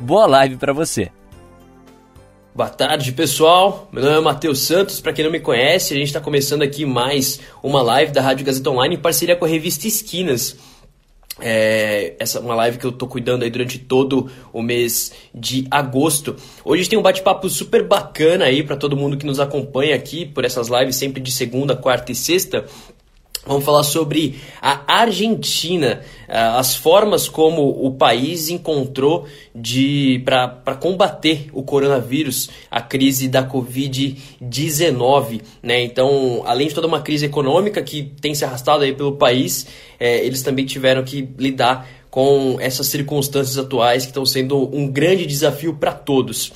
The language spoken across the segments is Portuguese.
Boa live para você. Boa tarde, pessoal. Meu nome é Matheus Santos. Para quem não me conhece, a gente está começando aqui mais uma live da Rádio Gazeta Online em parceria com a revista Esquinas. É, essa é uma live que eu tô cuidando aí durante todo o mês de agosto. Hoje a gente tem um bate-papo super bacana aí para todo mundo que nos acompanha aqui por essas lives sempre de segunda, quarta e sexta. Vamos falar sobre a Argentina, ah, as formas como o país encontrou de para combater o coronavírus, a crise da Covid-19. Né? Então, além de toda uma crise econômica que tem se arrastado aí pelo país, é, eles também tiveram que lidar com essas circunstâncias atuais que estão sendo um grande desafio para todos.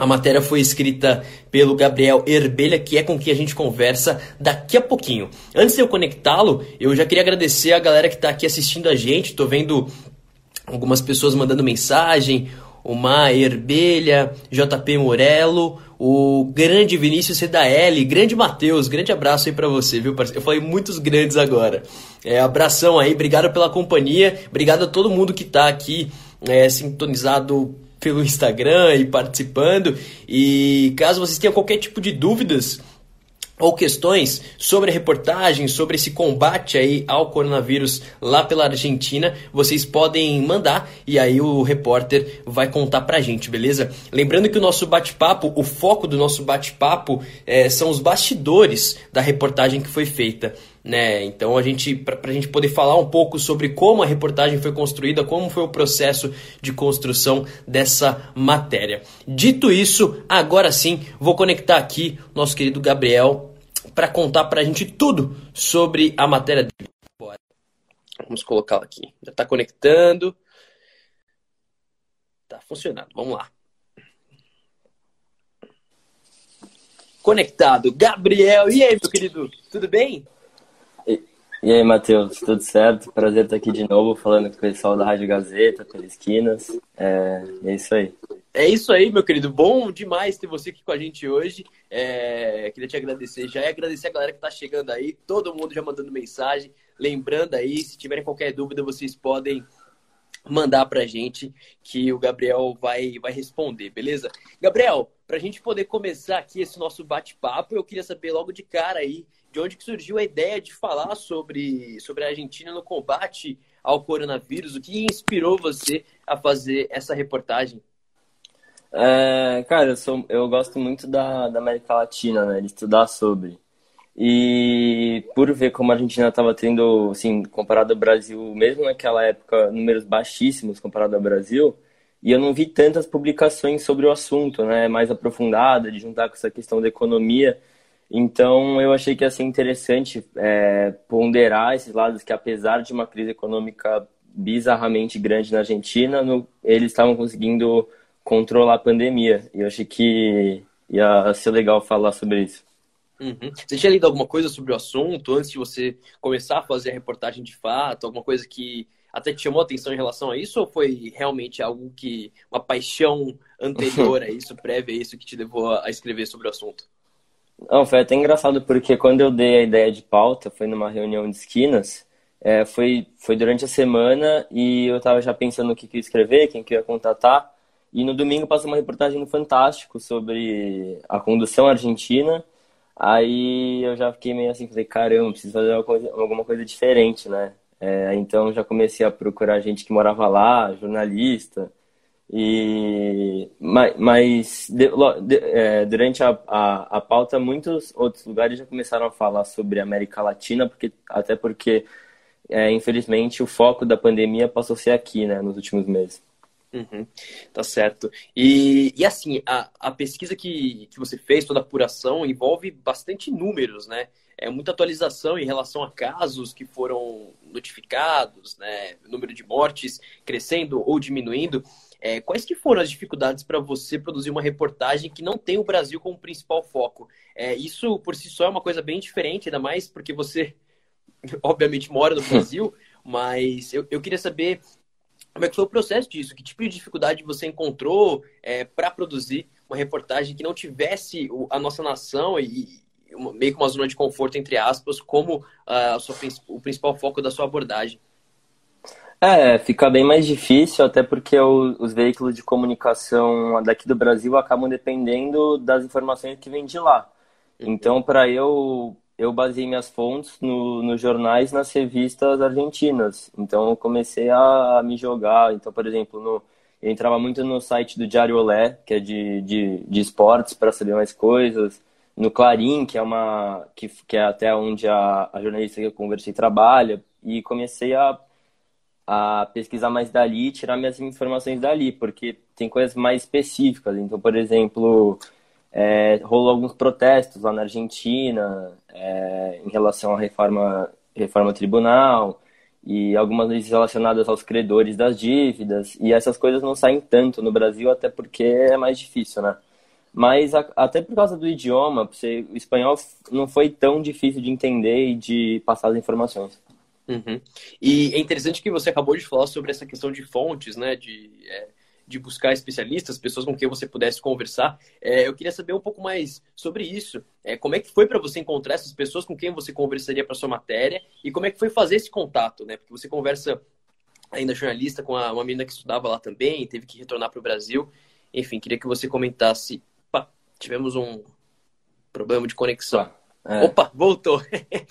A matéria foi escrita pelo Gabriel Herbelha, que é com quem a gente conversa daqui a pouquinho. Antes de eu conectá-lo, eu já queria agradecer a galera que está aqui assistindo a gente. Estou vendo algumas pessoas mandando mensagem. O Mar Herbelha, JP Morello, o grande Vinícius CDL, grande Matheus, grande abraço aí para você, viu, parceiro? Eu falei muitos grandes agora. É, abração aí, obrigado pela companhia, obrigado a todo mundo que está aqui é, sintonizado pelo Instagram e participando. E caso vocês tenham qualquer tipo de dúvidas ou questões sobre a reportagem, sobre esse combate aí ao coronavírus lá pela Argentina, vocês podem mandar e aí o repórter vai contar pra gente, beleza? Lembrando que o nosso bate-papo, o foco do nosso bate-papo é, são os bastidores da reportagem que foi feita né? Então a gente para a gente poder falar um pouco sobre como a reportagem foi construída, como foi o processo de construção dessa matéria. Dito isso, agora sim vou conectar aqui nosso querido Gabriel para contar para a gente tudo sobre a matéria dele. Vamos colocá-lo aqui. Já está conectando. Tá funcionando. Vamos lá. Conectado, Gabriel. E aí, meu querido? Tudo bem? E aí, Matheus, tudo certo? Prazer estar aqui de novo falando com o pessoal da Rádio Gazeta, pelas esquinas. É, é isso aí. É isso aí, meu querido. Bom demais ter você aqui com a gente hoje. É, queria te agradecer já e agradecer a galera que está chegando aí, todo mundo já mandando mensagem. Lembrando aí, se tiverem qualquer dúvida, vocês podem mandar pra gente que o Gabriel vai, vai responder, beleza? Gabriel, pra gente poder começar aqui esse nosso bate-papo, eu queria saber logo de cara aí de onde que surgiu a ideia de falar sobre, sobre a Argentina no combate ao coronavírus? O que inspirou você a fazer essa reportagem? É, cara, eu, sou, eu gosto muito da, da América Latina, né? De estudar sobre. E por ver como a Argentina estava tendo, assim, comparado ao Brasil, mesmo naquela época, números baixíssimos comparado ao Brasil, e eu não vi tantas publicações sobre o assunto, né? Mais aprofundada, de juntar com essa questão da economia. Então, eu achei que ia ser interessante é, ponderar esses lados que, apesar de uma crise econômica bizarramente grande na Argentina, no, eles estavam conseguindo controlar a pandemia. E eu achei que ia ser legal falar sobre isso. Uhum. Você tinha lido alguma coisa sobre o assunto antes de você começar a fazer a reportagem de fato? Alguma coisa que até te chamou a atenção em relação a isso? Ou foi realmente algo que, uma paixão anterior a isso, prévia a isso, que te levou a escrever sobre o assunto? Não, foi até engraçado porque quando eu dei a ideia de pauta, foi numa reunião de esquinas, é, foi, foi durante a semana e eu estava já pensando no que, que eu ia escrever, quem que eu ia contatar. E no domingo passou uma reportagem no Fantástico sobre a condução argentina. Aí eu já fiquei meio assim, falei, caramba, preciso fazer coisa, alguma coisa diferente, né? É, então já comecei a procurar gente que morava lá, jornalista, e, mas, mas de, de, é, durante a, a, a, pauta, muitos outros lugares já começaram a falar sobre América Latina, porque, até porque, é, infelizmente, o foco da pandemia passou a ser aqui, né, nos últimos meses. Uhum, tá certo. E, e assim, a, a pesquisa que, que você fez, toda a apuração, envolve bastante números, né? É muita atualização em relação a casos que foram notificados, né? Número de mortes crescendo ou diminuindo. É, quais que foram as dificuldades para você produzir uma reportagem que não tem o Brasil como principal foco? É, isso, por si só, é uma coisa bem diferente, ainda mais porque você, obviamente, mora no Brasil, mas eu, eu queria saber como é que foi o processo disso? Que tipo de dificuldade você encontrou é, para produzir uma reportagem que não tivesse a nossa nação e, meio que uma zona de conforto, entre aspas, como uh, sua, o principal foco da sua abordagem? É, fica bem mais difícil, até porque o, os veículos de comunicação daqui do Brasil acabam dependendo das informações que vêm de lá. Uhum. Então, para eu eu baseei minhas fontes no, nos jornais, nas revistas argentinas. Então eu comecei a, me jogar. Então, por exemplo, no, eu entrava muito no site do Diário Olé, que é de, de, de esportes, para saber mais coisas. No Clarim, que é uma que, que é até onde a, a jornalista que eu conversei trabalha. E comecei a, a pesquisar mais dali, tirar minhas informações dali, porque tem coisas mais específicas. Então, por exemplo, é, rolou alguns protestos lá na Argentina é, em relação à reforma, reforma tribunal e algumas leis relacionadas aos credores das dívidas. E essas coisas não saem tanto no Brasil, até porque é mais difícil, né? Mas a, até por causa do idioma, você, o espanhol não foi tão difícil de entender e de passar as informações. Uhum. E é interessante que você acabou de falar sobre essa questão de fontes, né? De, é de buscar especialistas, pessoas com quem você pudesse conversar. É, eu queria saber um pouco mais sobre isso. É, como é que foi para você encontrar essas pessoas com quem você conversaria para sua matéria e como é que foi fazer esse contato, né? Porque você conversa ainda jornalista com uma menina que estudava lá também, teve que retornar para o Brasil. Enfim, queria que você comentasse. Opa, tivemos um problema de conexão. É. Opa, voltou.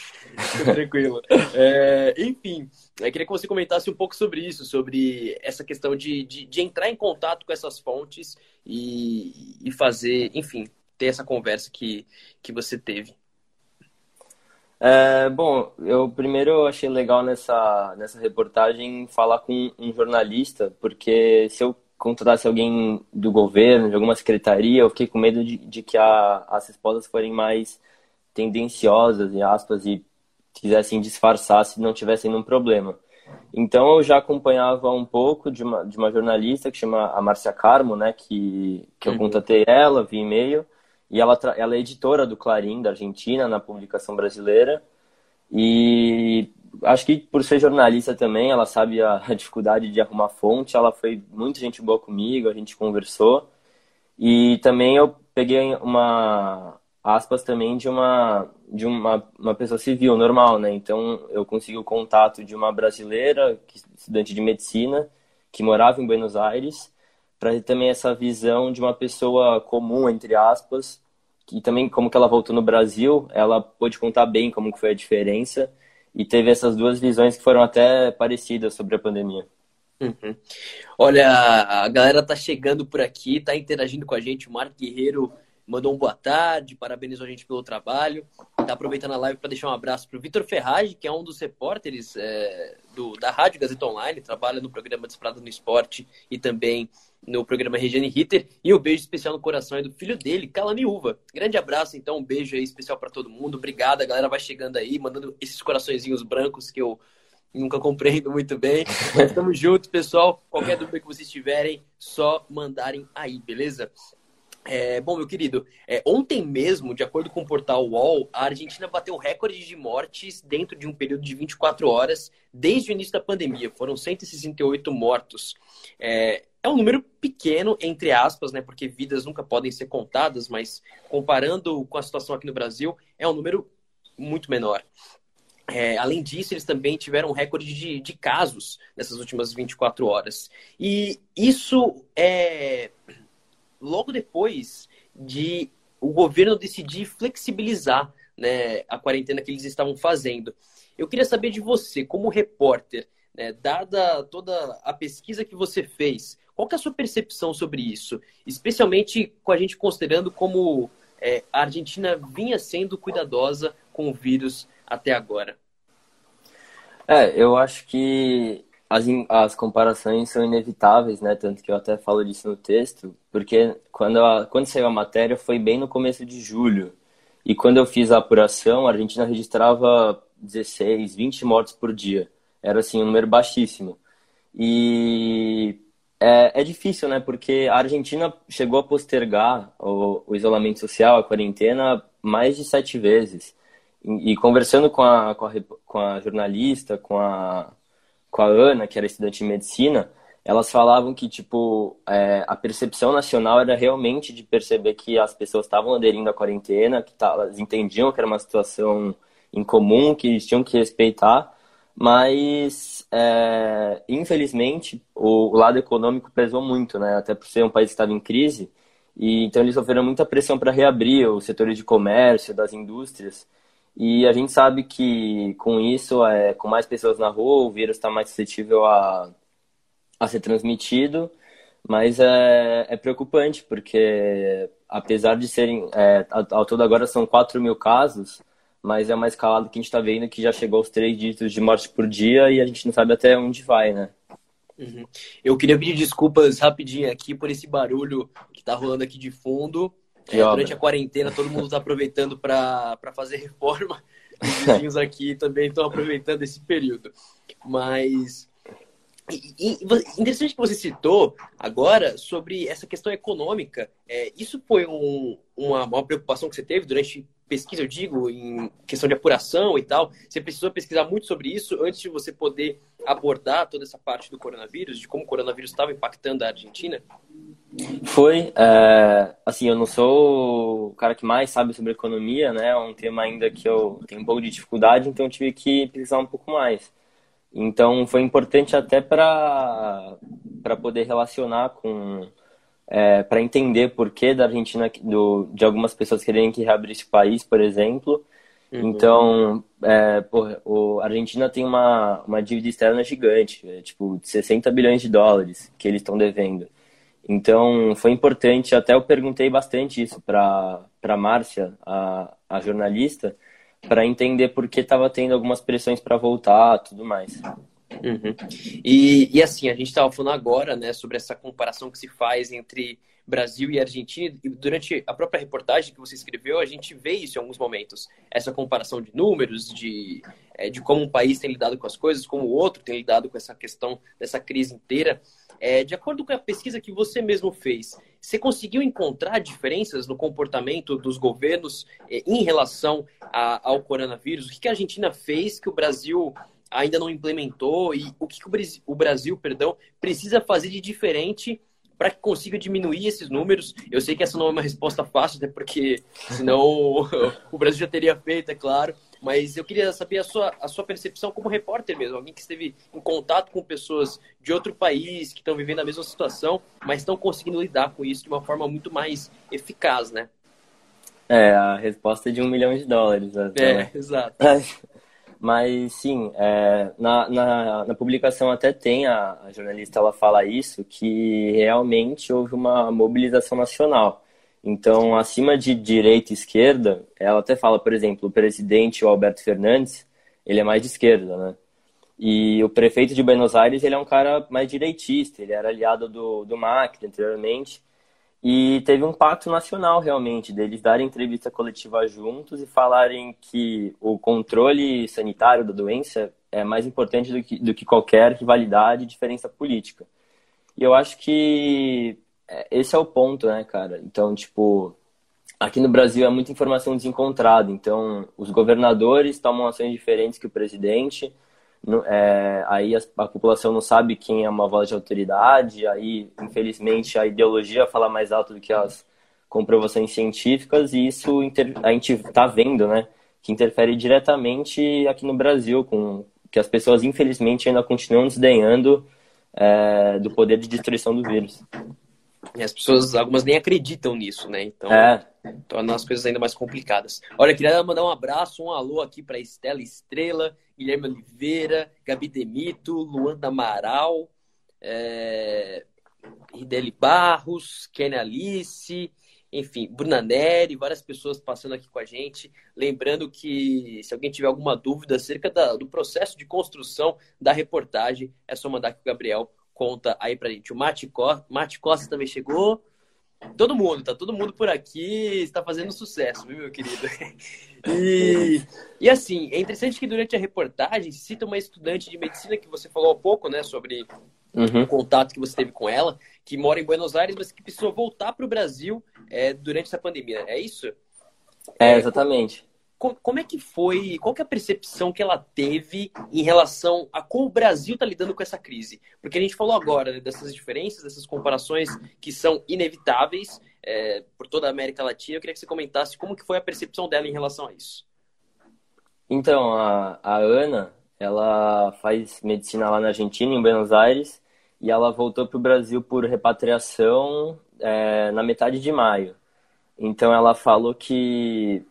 Tranquilo. É, enfim, eu queria que você comentasse um pouco sobre isso, sobre essa questão de, de, de entrar em contato com essas fontes e, e, fazer, enfim, ter essa conversa que, que você teve. É, bom, eu primeiro achei legal nessa, nessa reportagem falar com um jornalista, porque se eu contratasse alguém do governo, de alguma secretaria, eu fiquei com medo de, de que a, as respostas forem mais tendenciosas, e aspas, e quisessem disfarçar se não tivessem nenhum problema. Então eu já acompanhava um pouco de uma, de uma jornalista que chama a Márcia Carmo, né, que, que eu uhum. contatei ela via e-mail, e ela, ela é editora do Clarim, da Argentina, na publicação brasileira, e acho que por ser jornalista também, ela sabe a, a dificuldade de arrumar fonte, ela foi muito gente boa comigo, a gente conversou, e também eu peguei uma, aspas também de uma de uma, uma pessoa civil normal, né? Então eu consegui o contato de uma brasileira, estudante de medicina, que morava em Buenos Aires, para ter também essa visão de uma pessoa comum entre aspas, que também como que ela voltou no Brasil, ela pôde contar bem como que foi a diferença e teve essas duas visões que foram até parecidas sobre a pandemia. Uhum. Olha, a galera tá chegando por aqui, tá interagindo com a gente, o Marco Guerreiro mandou um boa tarde, parabenizou a gente pelo trabalho. Tá aproveitando a live para deixar um abraço para o Vitor Ferrari, que é um dos repórteres é, do, da Rádio Gazeta Online, trabalha no programa Desprado no Esporte e também no programa Regiane Ritter. E um beijo especial no coração é do filho dele, Calamiúva. Grande abraço, então, um beijo aí especial para todo mundo. Obrigado, a galera vai chegando aí, mandando esses coraçõezinhos brancos que eu nunca compreendo muito bem. Mas tamo junto, pessoal. Qualquer dúvida que vocês tiverem, só mandarem aí, beleza? É, bom, meu querido, é, ontem mesmo, de acordo com o portal UOL, a Argentina bateu recorde de mortes dentro de um período de 24 horas desde o início da pandemia. Foram 168 mortos. É, é um número pequeno, entre aspas, né? Porque vidas nunca podem ser contadas, mas comparando com a situação aqui no Brasil, é um número muito menor. É, além disso, eles também tiveram um recorde de, de casos nessas últimas 24 horas. E isso é logo depois de o governo decidir flexibilizar né, a quarentena que eles estavam fazendo. Eu queria saber de você, como repórter, né, dada toda a pesquisa que você fez, qual é a sua percepção sobre isso? Especialmente com a gente considerando como é, a Argentina vinha sendo cuidadosa com o vírus até agora. É, eu acho que as, as comparações são inevitáveis, né? Tanto que eu até falo disso no texto, porque quando, a, quando saiu a matéria foi bem no começo de julho. E quando eu fiz a apuração, a Argentina registrava 16, 20 mortes por dia. Era assim, um número baixíssimo. E é, é difícil, né? Porque a Argentina chegou a postergar o, o isolamento social, a quarentena, mais de sete vezes. E, e conversando com a, com a, com a jornalista, com a, com a Ana, que era estudante de medicina, elas falavam que tipo é, a percepção nacional era realmente de perceber que as pessoas estavam aderindo à quarentena, que tá, elas entendiam que era uma situação incomum, que eles tinham que respeitar, mas é, infelizmente o, o, lado econômico pesou muito, né? Até por ser um país que estava em crise, e então eles sofreram muita pressão para reabrir os setores de comércio, das indústrias. E a gente sabe que com isso, é, com mais pessoas na rua, o vírus está mais suscetível a, a ser transmitido, mas é, é preocupante, porque apesar de serem, é, ao todo agora são 4 mil casos, mas é uma escalada que a gente está vendo que já chegou aos três dígitos de morte por dia e a gente não sabe até onde vai, né? Uhum. Eu queria pedir desculpas rapidinho aqui por esse barulho que está rolando aqui de fundo. É, durante a quarentena, todo mundo está aproveitando para fazer reforma. Os vizinhos aqui também estão aproveitando esse período. Mas e, interessante que você citou agora sobre essa questão econômica. É, isso foi um, uma, uma preocupação que você teve durante pesquisa, eu digo, em questão de apuração e tal, você precisou pesquisar muito sobre isso antes de você poder abordar toda essa parte do coronavírus, de como o coronavírus estava impactando a Argentina? Foi, é, assim, eu não sou o cara que mais sabe sobre economia, né? É um tema ainda que eu tenho um pouco de dificuldade, então eu tive que pesquisar um pouco mais. Então foi importante até para poder relacionar com é, para entender por que da Argentina, do, de algumas pessoas quererem que reabrir esse país, por exemplo. Uhum. Então, é, porra, o, a Argentina tem uma, uma dívida externa gigante, é, tipo, 60 bilhões de dólares que eles estão devendo. Então, foi importante, até eu perguntei bastante isso para a Márcia, a jornalista, para entender por que estava tendo algumas pressões para voltar tudo mais. Uhum. E, e assim, a gente estava falando agora né, sobre essa comparação que se faz entre Brasil e Argentina, e durante a própria reportagem que você escreveu, a gente vê isso em alguns momentos. Essa comparação de números, de, é, de como um país tem lidado com as coisas, como o outro tem lidado com essa questão dessa crise inteira. É, de acordo com a pesquisa que você mesmo fez, você conseguiu encontrar diferenças no comportamento dos governos é, em relação a, ao coronavírus? O que, a Argentina fez que o Brasil ainda não implementou e o que o Brasil, perdão, precisa fazer de diferente para que consiga diminuir esses números? Eu sei que essa não é uma resposta fácil, até porque senão o Brasil já teria feito, é claro. Mas eu queria saber a sua, a sua percepção como repórter mesmo, alguém que esteve em contato com pessoas de outro país que estão vivendo a mesma situação, mas estão conseguindo lidar com isso de uma forma muito mais eficaz, né? É, a resposta é de um milhão de dólares. Até, é, né? exato. Mas sim, é, na, na, na, publicação até tem a, a, jornalista ela fala isso que realmente houve uma mobilização nacional. Então, acima de direita e esquerda, ela até fala, por exemplo, o presidente Alberto Fernandes, ele é mais de esquerda, né? E o prefeito de Buenos Aires, ele é um cara mais direitista, ele era aliado do, do Macri anteriormente. E teve um pacto nacional, realmente, deles darem entrevista coletiva juntos e falarem que o controle sanitário da doença é mais importante do que, do que qualquer rivalidade e diferença política. E eu acho que esse é o ponto, né, cara? Então, tipo, aqui no Brasil é muita informação desencontrada. Então, os governadores tomam ações diferentes que o presidente é, aí a, a, população não sabe quem é uma voz de autoridade, aí, infelizmente, a ideologia fala mais alto do que as comprovações científicas, e isso inter, a gente está vendo, né, que interfere diretamente aqui no Brasil, com que as pessoas, infelizmente, ainda continuam desdenhando é, do poder de destruição do vírus. E as pessoas, algumas nem acreditam nisso, né? Então, é. torna as coisas ainda mais complicadas. Olha, queria mandar um abraço, um alô aqui para Estela Estrela, Guilherme Oliveira, Gabi Demito, Luanda Amaral, é... Ideli Barros, Kenny Alice, enfim, Bruna Neri, várias pessoas passando aqui com a gente. Lembrando que se alguém tiver alguma dúvida acerca da, do processo de construção da reportagem, é só mandar que o Gabriel conta aí pra gente. O Mate Costa, Mate Costa também chegou. Todo mundo, tá todo mundo por aqui, está fazendo sucesso, viu, meu querido? E, e assim, é interessante que durante a reportagem cita uma estudante de medicina que você falou há pouco, né, sobre uhum. o contato que você teve com ela, que mora em Buenos Aires, mas que precisou voltar para o Brasil é, durante essa pandemia. É isso? É, exatamente como é que foi, qual que é a percepção que ela teve em relação a como o Brasil está lidando com essa crise? Porque a gente falou agora né, dessas diferenças, dessas comparações que são inevitáveis é, por toda a América Latina. Eu queria que você comentasse como que foi a percepção dela em relação a isso. Então, a, a Ana, ela faz medicina lá na Argentina, em Buenos Aires, e ela voltou para o Brasil por repatriação é, na metade de maio. Então, ela falou que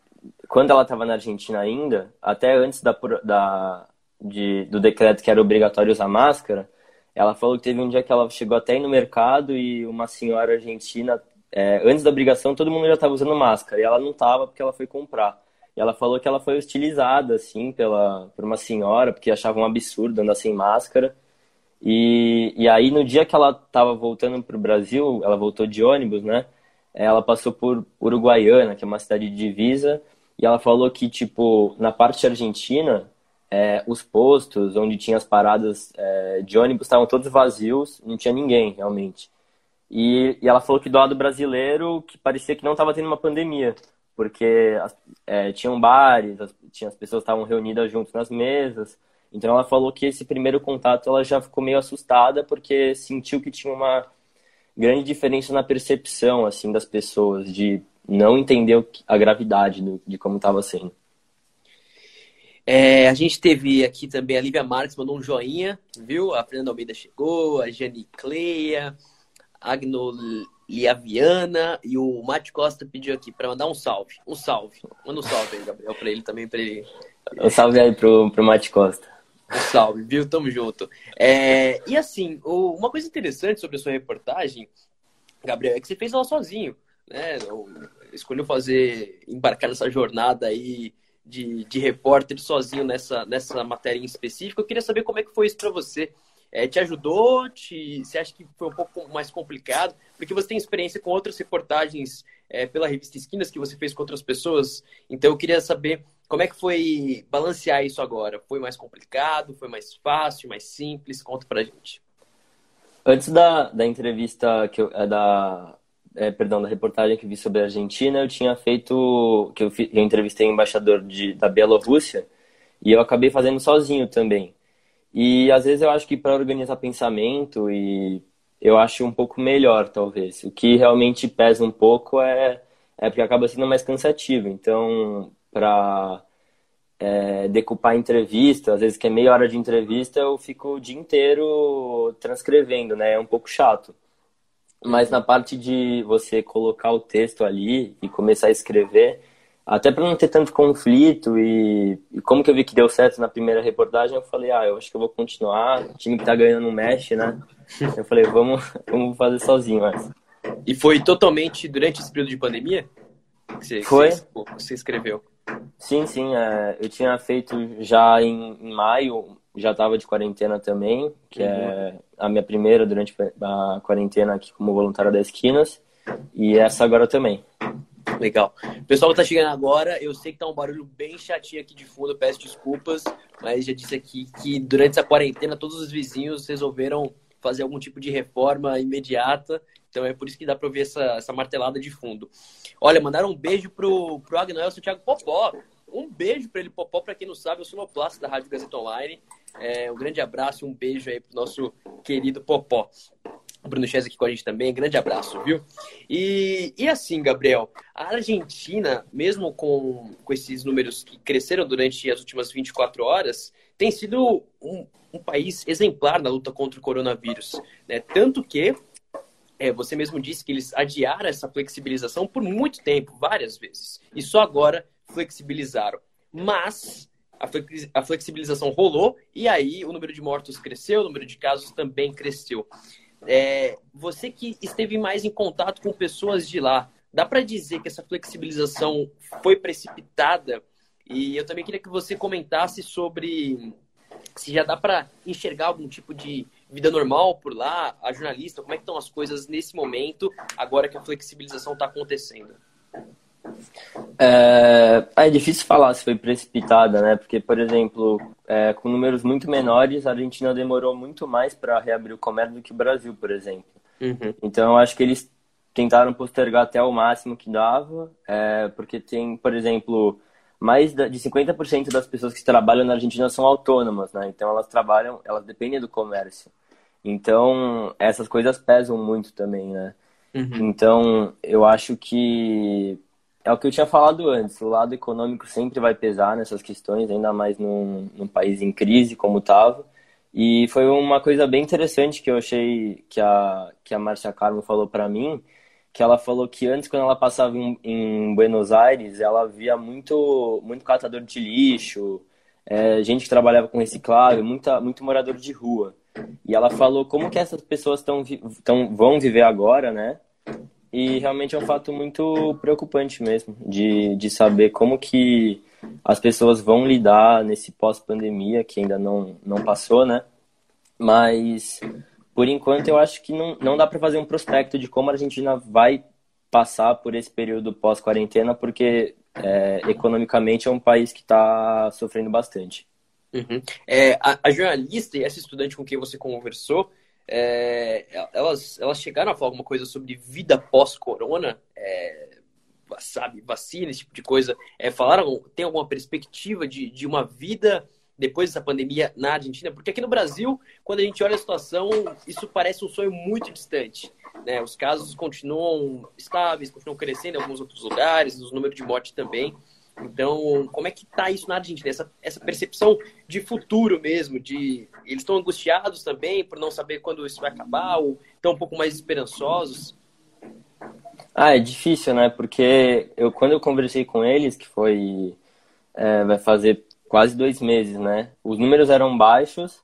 quando ela estava na Argentina ainda, até antes da, da, de, do decreto que era obrigatório usar máscara, ela falou que teve um dia que ela chegou até aí no mercado e uma senhora argentina, é, antes da obrigação, todo mundo já estava usando máscara e ela não estava porque ela foi comprar. E ela falou que ela foi hostilizada, assim, pela, por uma senhora, porque achava um absurdo andar sem máscara. E, e aí, no dia que ela estava voltando para o Brasil, ela voltou de ônibus, né? Ela passou por Uruguaiana, que é uma cidade de divisa, e ela falou que, tipo, na parte argentina, é, os postos onde tinha as paradas é, de ônibus estavam todos vazios, não tinha ninguém, realmente. E, e ela falou que do lado brasileiro, que parecia que não estava tendo uma pandemia, porque é, tinham bares, as, tinha, as pessoas estavam reunidas juntos nas mesas. Então ela falou que esse primeiro contato ela já ficou meio assustada, porque sentiu que tinha uma grande diferença na percepção, assim, das pessoas, de não entendeu a gravidade do, de como estava sendo. É, a gente teve aqui também a Lívia Marques, mandou um joinha, viu? A Fernanda Almeida chegou, a Jane Cleia, a Agno Liaviana e o Mate Costa pediu aqui para mandar um salve. Um salve. Manda um salve aí, Gabriel, para ele também, para ele. Um salve aí pro, pro Mate Costa. Um salve, viu? Tamo junto. É, e assim, uma coisa interessante sobre a sua reportagem, Gabriel, é que você fez ela sozinho, né? Escolheu fazer, embarcar nessa jornada aí de, de repórter sozinho nessa, nessa matéria em específico. Eu queria saber como é que foi isso para você. É, te ajudou? Te, você acha que foi um pouco mais complicado? Porque você tem experiência com outras reportagens é, pela revista Esquinas que você fez com outras pessoas. Então eu queria saber como é que foi balancear isso agora. Foi mais complicado? Foi mais fácil? Mais simples? Conta pra gente. Antes da, da entrevista que eu, é da é, perdão, da reportagem que vi sobre a Argentina, eu tinha feito, que eu, eu entrevistei o embaixador de, da Bielorrússia, e eu acabei fazendo sozinho também. E às vezes eu acho que para organizar pensamento e eu acho um pouco melhor, talvez. O que realmente pesa um pouco é, é porque acaba sendo mais cansativo. Então, para é, decupar entrevista, às vezes que é meia hora de entrevista, eu fico o dia inteiro transcrevendo, né? É um pouco chato. Mas na parte de você colocar o texto ali e começar a escrever, até para não ter tanto conflito e, e, como que eu vi que deu certo na primeira reportagem, eu falei, ah, eu acho que eu vou continuar, o time que tá ganhando não mexe, né? Eu falei, vamos, vamos fazer sozinho mas E foi totalmente durante esse período de pandemia que você, foi. Que você escreveu? Sim, sim, é, eu tinha feito já em, em maio já estava de quarentena também, que é uhum. é a minha primeira durante a quarentena aqui como voluntário da Esquinas, e essa agora também. Legal. Pessoal está chegando agora, eu sei que tá um barulho bem chatinho aqui de fundo, peço desculpas, mas já disse aqui que durante essa quarentena todos os vizinhos resolveram fazer algum tipo de reforma imediata, então é por isso que dá para ouvir essa, essa martelada de fundo. Olha, mandaram um beijo pro, pro Agnoel Santiago Popó, um beijo para ele, Popó, para quem não sabe, eu sou sonoplasta da Rádio Gazeta Online. É, um grande abraço e um beijo aí pro nosso querido Popó. O Bruno Chess aqui com a gente também, grande abraço, viu? E, e assim, Gabriel, a Argentina, mesmo com, com esses números que cresceram durante as últimas 24 horas, tem sido um, um país exemplar na luta contra o coronavírus. Né? Tanto que é, você mesmo disse que eles adiaram essa flexibilização por muito tempo, várias vezes. E só agora flexibilizaram. Mas a flexibilização rolou e aí o número de mortos cresceu, o número de casos também cresceu. É, você que esteve mais em contato com pessoas de lá, dá para dizer que essa flexibilização foi precipitada? E eu também queria que você comentasse sobre se já dá para enxergar algum tipo de vida normal por lá, a jornalista, como é que estão as coisas nesse momento, agora que a flexibilização está acontecendo? É, é, difícil falar se foi precipitada, né? Porque, por exemplo, é, com números muito menores, a Argentina demorou muito mais para reabrir o comércio do que o Brasil, por exemplo. Uhum. Então, eu acho que eles tentaram postergar até o máximo que dava, é, porque tem, por exemplo, mais de 50% das pessoas que trabalham na Argentina são autônomas, né? Então, elas trabalham, elas dependem do comércio. Então, essas coisas pesam muito também, né? Uhum. Então, eu acho que é o que eu tinha falado antes, o lado econômico sempre vai pesar nessas questões, ainda mais num, num país em crise como estava. E foi uma coisa bem interessante que eu achei que a, que a Márcia Carmo falou para mim, que ela falou que antes, quando ela passava em, em Buenos Aires, ela via muito, muito catador de lixo, é, gente que trabalhava com reciclável, muita, muito morador de rua. E ela falou como que essas pessoas tão, tão, vão viver agora, né? E realmente é um fato muito preocupante mesmo, de, de saber como que as pessoas vão lidar nesse pós-pandemia, que ainda não, não passou, né? Mas, por enquanto, eu acho que não, não dá para fazer um prospecto de como a Argentina vai passar por esse período pós-quarentena, porque é, economicamente é um país que está sofrendo bastante. Uhum. É, a, a, jornalista e essa estudante com quem você conversou, é, elas, elas chegaram a falar alguma coisa sobre vida pós-corona? É, sabe, vacina, esse tipo de coisa. É, falaram, tem alguma perspectiva de, de uma vida depois dessa pandemia na Argentina? Porque aqui no Brasil, quando a gente olha a situação, isso parece um sonho muito distante. Né? Os casos continuam estáveis, continuam crescendo em alguns outros lugares, os números de morte também. Então, como é que tá isso na Argentina? Essa, essa percepção de futuro mesmo, de eles estão angustiados também por não saber quando isso vai acabar, ou estão um pouco mais esperançosos? Ah, é difícil, né? Porque eu quando eu conversei com eles, que foi é, vai fazer quase dois meses, né? Os números eram baixos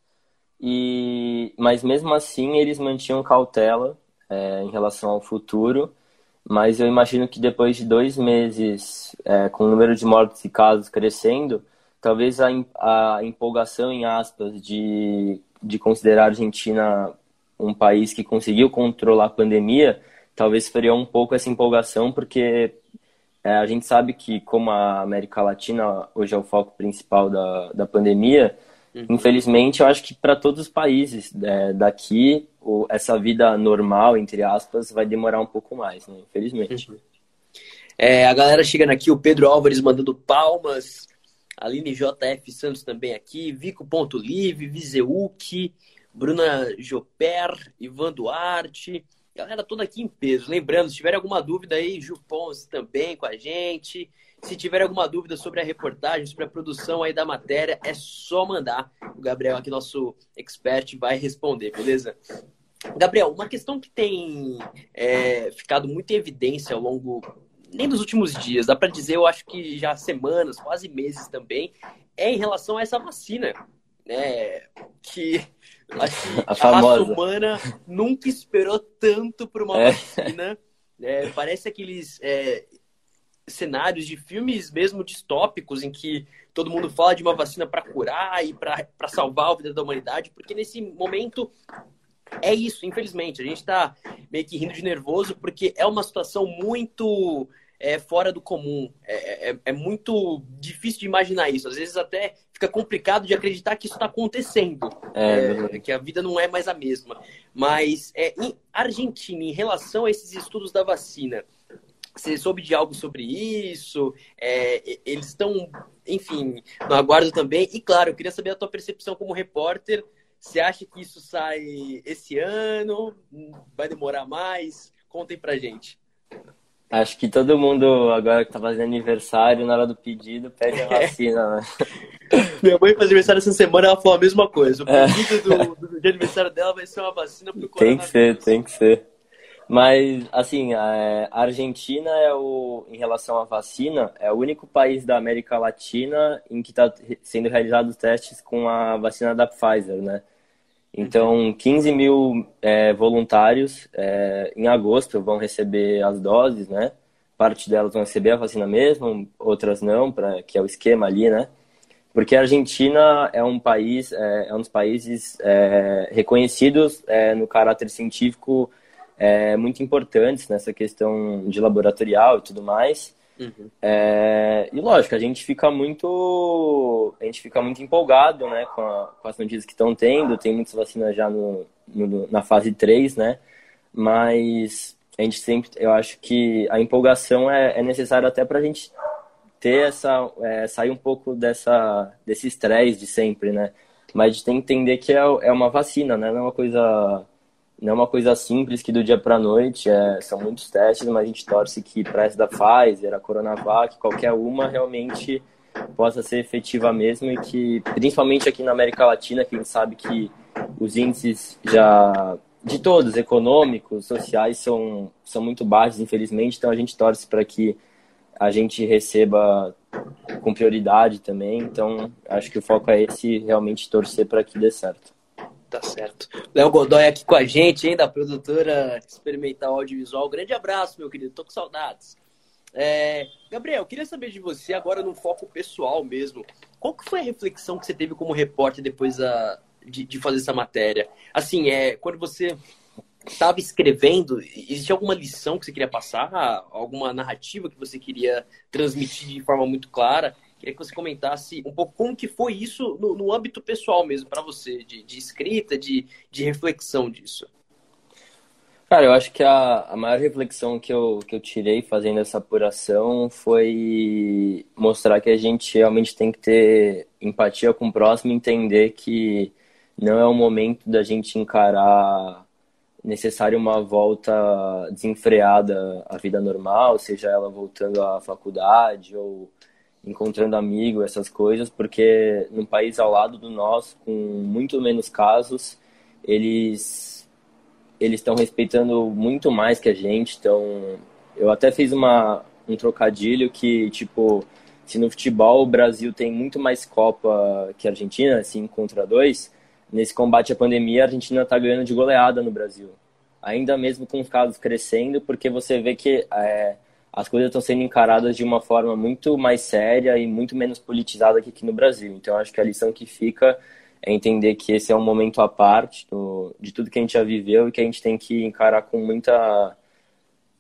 e mas mesmo assim eles mantinham cautela é, em relação ao futuro mas eu imagino que depois de dois meses, é, com o número de mortes e casos crescendo, talvez a, a empolgação, em aspas, de, de considerar a Argentina um país que conseguiu controlar a pandemia, talvez freou um pouco essa empolgação, porque é, a gente sabe que, como a América Latina hoje é o foco principal da, da pandemia, Uhum. Infelizmente, eu acho que para todos os países é, daqui, o, essa vida normal, entre aspas, vai demorar um pouco mais, né? Infelizmente. Uhum. É, a galera chegando aqui, o Pedro Álvares mandando palmas, Aline JF Santos também aqui, Vico.live, Vizeuk, Bruna Joper, Ivan Duarte, galera toda aqui em peso. Lembrando, se tiver alguma dúvida aí, Ju Ponce também com a gente. Se tiver alguma dúvida sobre a reportagem, sobre a produção aí da matéria, é só mandar. O Gabriel, aqui, nosso expert, vai responder, beleza? Gabriel, uma questão que tem é, ficado muito em evidência ao longo, nem dos últimos dias, dá para dizer, eu acho que já semanas, quase meses também, é em relação a essa vacina, né? Que acho que a, a raça humana nunca esperou tanto por uma é. vacina. É, parece aqueles é, cenários de filmes mesmo distópicos em que todo mundo fala de uma vacina para curar e para salvar a vida da humanidade, porque nesse momento é isso, infelizmente. A gente está meio que rindo de nervoso porque é uma situação muito é, fora do comum. É, é, é, muito difícil de imaginar isso. Às vezes até fica complicado de acreditar que isso está acontecendo, é, que a vida não é mais a mesma. Mas é, em Argentina, em relação a esses estudos da vacina, você soube de algo sobre isso? É, eles estão, enfim, no aguardo também. E claro, eu queria saber a tua percepção como repórter. Você acha que isso sai esse ano? Vai demorar mais? Contem pra gente. Acho que todo mundo agora que tá fazendo aniversário, na hora do pedido, pede a vacina, né? Minha mãe faz aniversário essa semana, ela falou a mesma coisa. O pedido é. do, do, de aniversário dela vai ser uma vacina pro Tem que ser, tem que ser. Mas, assim, a Argentina é o, em relação à vacina, é o único país da América Latina em que está sendo realizados testes com a vacina da Pfizer, né? Então, 15 mil é, voluntários é, em agosto vão receber as doses, né? parte delas vão receber a vacina mesmo, outras não, pra, que é o esquema ali, né? Porque a Argentina é um país, é, é um dos países é, reconhecidos é, no caráter científico é, muito importantes nessa questão de laboratorial e tudo mais. Uhum. É, e lógico, a gente fica muito. A gente fica muito empolgado né, com, a, com as notícias que estão tendo. Tem muitas vacinas já no, no, na fase 3, né? Mas a gente sempre. Eu acho que a empolgação é, é necessária até para a gente ter essa. É, sair um pouco dessa, desse estresse de sempre, né? Mas a gente tem que entender que é, é uma vacina, né? Não é uma coisa não é uma coisa simples que do dia para noite, é, são muitos testes, mas a gente torce que para essa da Pfizer, a Coronavac, qualquer uma realmente possa ser efetiva mesmo e que, principalmente aqui na América Latina, que a gente sabe que os índices já de todos, econômicos, sociais, são, são muito baixos, infelizmente, então a gente torce para que a gente receba com prioridade também, então acho que o foco é esse, realmente torcer para que dê certo. Tá certo. Léo Godoy aqui com a gente, hein, da produtora Experimental Audiovisual. Grande abraço, meu querido. Tô com saudades. É, Gabriel, queria saber de você, agora no foco pessoal mesmo. Qual que foi a reflexão que você teve como repórter depois a, de, de fazer essa matéria? Assim, é, quando você estava escrevendo, existe alguma lição que você queria passar? Alguma narrativa que você queria transmitir de forma muito clara? Queria que você comentasse um pouco como que foi isso no, no âmbito pessoal mesmo para você, de, de escrita, de, de reflexão disso. Cara, eu acho que a, a maior reflexão que eu, que eu tirei fazendo essa apuração foi mostrar que a gente realmente tem que ter empatia com o próximo e entender que não é o momento da gente encarar necessário uma volta desenfreada à vida normal, seja ela voltando à faculdade ou encontrando amigo, essas coisas, porque num país ao lado do nosso, com muito menos casos, eles eles estão respeitando muito mais que a gente. Então, eu até fiz uma um trocadilho que tipo, se no futebol o Brasil tem muito mais Copa que a Argentina, assim contra dois, nesse combate à pandemia a Argentina está ganhando de goleada no Brasil. Ainda mesmo com os casos crescendo, porque você vê que é, as coisas estão sendo encaradas de uma forma muito mais séria e muito menos politizada que aqui no Brasil. Então, acho que a lição que fica é entender que esse é um momento à parte do, de tudo que a gente já viveu e que a gente tem que encarar com muita.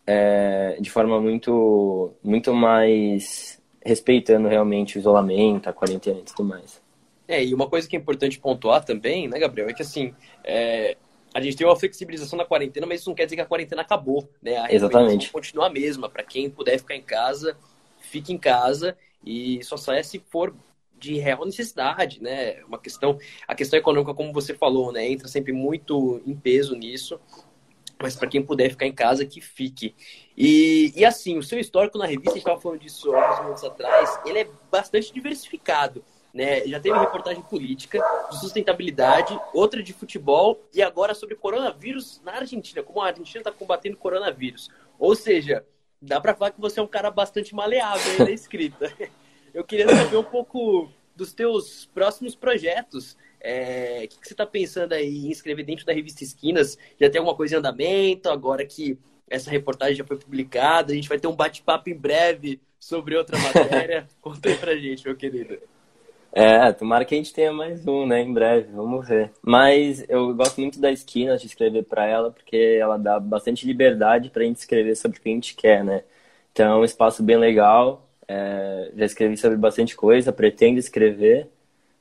É, de forma muito, muito mais respeitando realmente o isolamento, a quarentena e tudo mais. É, e uma coisa que é importante pontuar também, né, Gabriel, é que assim, é, a gente tem uma flexibilização da quarentena, mas isso não quer dizer que a quarentena acabou, né? A Exatamente. continua a mesma. Para quem puder ficar em casa, fique em casa e só saia se for de real necessidade, né? Uma questão, a questão econômica, como você falou, né, entra sempre muito em peso nisso. Mas para quem puder ficar em casa, que fique. E, e assim, o seu histórico na revista, a gente estava falando disso alguns minutos atrás, ele é bastante diversificado. Né? Já teve reportagem política, de sustentabilidade, outra de futebol e agora sobre coronavírus na Argentina, como a Argentina está combatendo coronavírus. Ou seja, dá para falar que você é um cara bastante maleável na escrita. Eu queria saber um pouco dos teus próximos projetos. É, o que, que você está pensando aí em escrever dentro da revista Esquinas? Já tem alguma coisa em andamento? Agora que essa reportagem já foi publicada, a gente vai ter um bate-papo em breve sobre outra matéria. Conta aí pra gente, meu querido. É, tomara que a gente tenha mais um, né, em breve, vamos ver. Mas eu gosto muito da esquina de escrever para ela, porque ela dá bastante liberdade pra gente escrever sobre o que a gente quer, né? Então é um espaço bem legal, é, já escrevi sobre bastante coisa, pretendo escrever.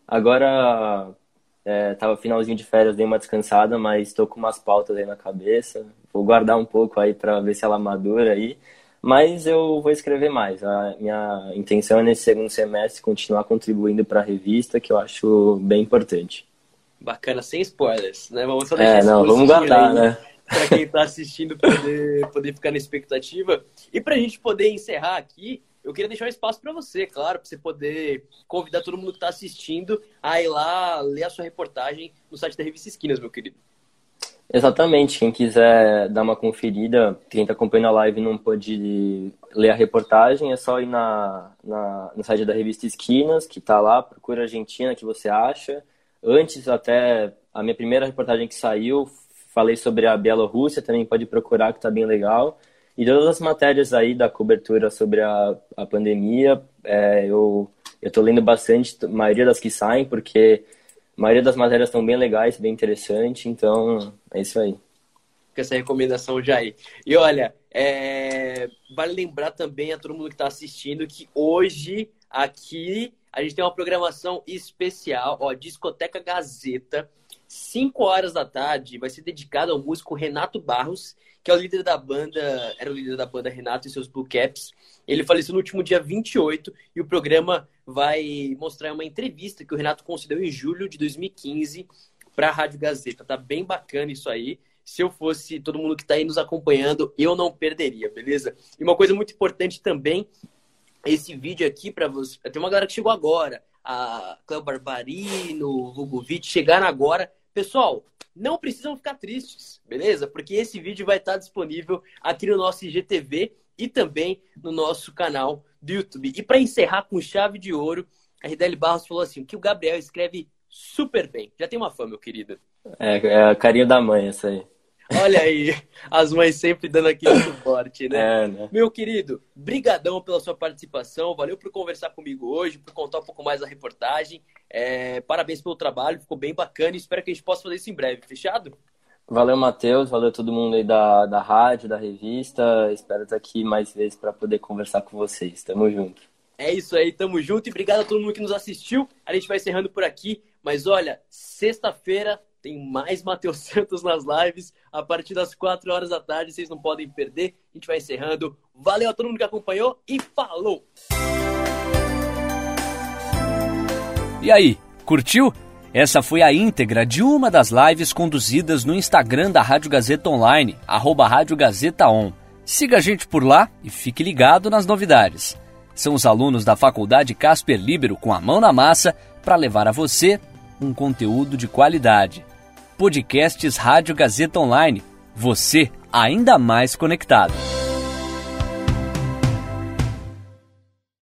Agora, é, tava finalzinho de férias, dei uma descansada, mas estou com umas pautas aí na cabeça. Vou guardar um pouco aí para ver se ela madura aí. Mas eu vou escrever mais. A minha intenção é nesse segundo semestre continuar contribuindo para a revista, que eu acho bem importante. Bacana, sem spoilers, né? Vamos só deixar É, não, vamos guardar, aí, né? Para quem está assistindo poder, poder ficar na expectativa. E para a gente poder encerrar aqui, eu queria deixar um espaço para você, claro, para você poder convidar todo mundo que está assistindo a ir lá ler a sua reportagem no site da Revista Esquinas, meu querido. Exatamente. Quem quiser dar uma conferida, quem está acompanhando a live não pode ler a reportagem, é só ir na, na, no site da revista Esquinas, que está lá, procura Argentina, que você acha. Antes, até a minha primeira reportagem que saiu, falei sobre a Bielorrússia, também pode procurar, que está bem legal. E todas as matérias aí da cobertura sobre a, a pandemia, é, eu tô lendo bastante, a maioria das que saem, porque a maioria das matérias estão bem legais, bem interessantes, então é isso aí. Com essa recomendação já aí. E olha, é... vale lembrar também a todo mundo que está assistindo que hoje aqui a gente tem uma programação especial, ó, Discoteca Gazeta, 5 horas da tarde, vai ser dedicada ao músico Renato Barros, que é o líder da banda, era o líder da banda Renato e seus Blue Caps. Ele faleceu no último dia 28 e o programa vai mostrar uma entrevista que o Renato concedeu em julho de 2015 para a Rádio Gazeta. Tá bem bacana isso aí. Se eu fosse todo mundo que está aí nos acompanhando, eu não perderia, beleza? E uma coisa muito importante também, esse vídeo aqui para você. Tem uma galera que chegou agora, a Cléo Barbarino, o Vugovic, chegaram agora. Pessoal, não precisam ficar tristes, beleza? Porque esse vídeo vai estar disponível aqui no nosso IGTV e também no nosso canal do YouTube. E para encerrar com chave de ouro, a Rideli Barros falou assim: que o Gabriel escreve super bem. Já tem uma fã, meu querido. É, é a carinho da mãe, essa aí. Olha aí, as mães sempre dando aquele suporte, né? É, né? Meu querido, brigadão pela sua participação, valeu por conversar comigo hoje, por contar um pouco mais da reportagem. É, parabéns pelo trabalho, ficou bem bacana e espero que a gente possa fazer isso em breve, fechado? Valeu, Matheus, valeu todo mundo aí da, da rádio, da revista. Espero estar aqui mais vezes para poder conversar com vocês. Tamo junto. É isso aí, tamo junto e obrigado a todo mundo que nos assistiu. A gente vai encerrando por aqui, mas olha, sexta-feira tem mais Matheus Santos nas lives a partir das 4 horas da tarde. Vocês não podem perder. A gente vai encerrando. Valeu a todo mundo que acompanhou e falou! E aí, curtiu? Essa foi a íntegra de uma das lives conduzidas no Instagram da Rádio Gazeta Online, arroba Rádio Gazeta On. Siga a gente por lá e fique ligado nas novidades. São os alunos da Faculdade Casper Libero com a mão na massa para levar a você um conteúdo de qualidade podcasts Rádio Gazeta Online. Você ainda mais conectado.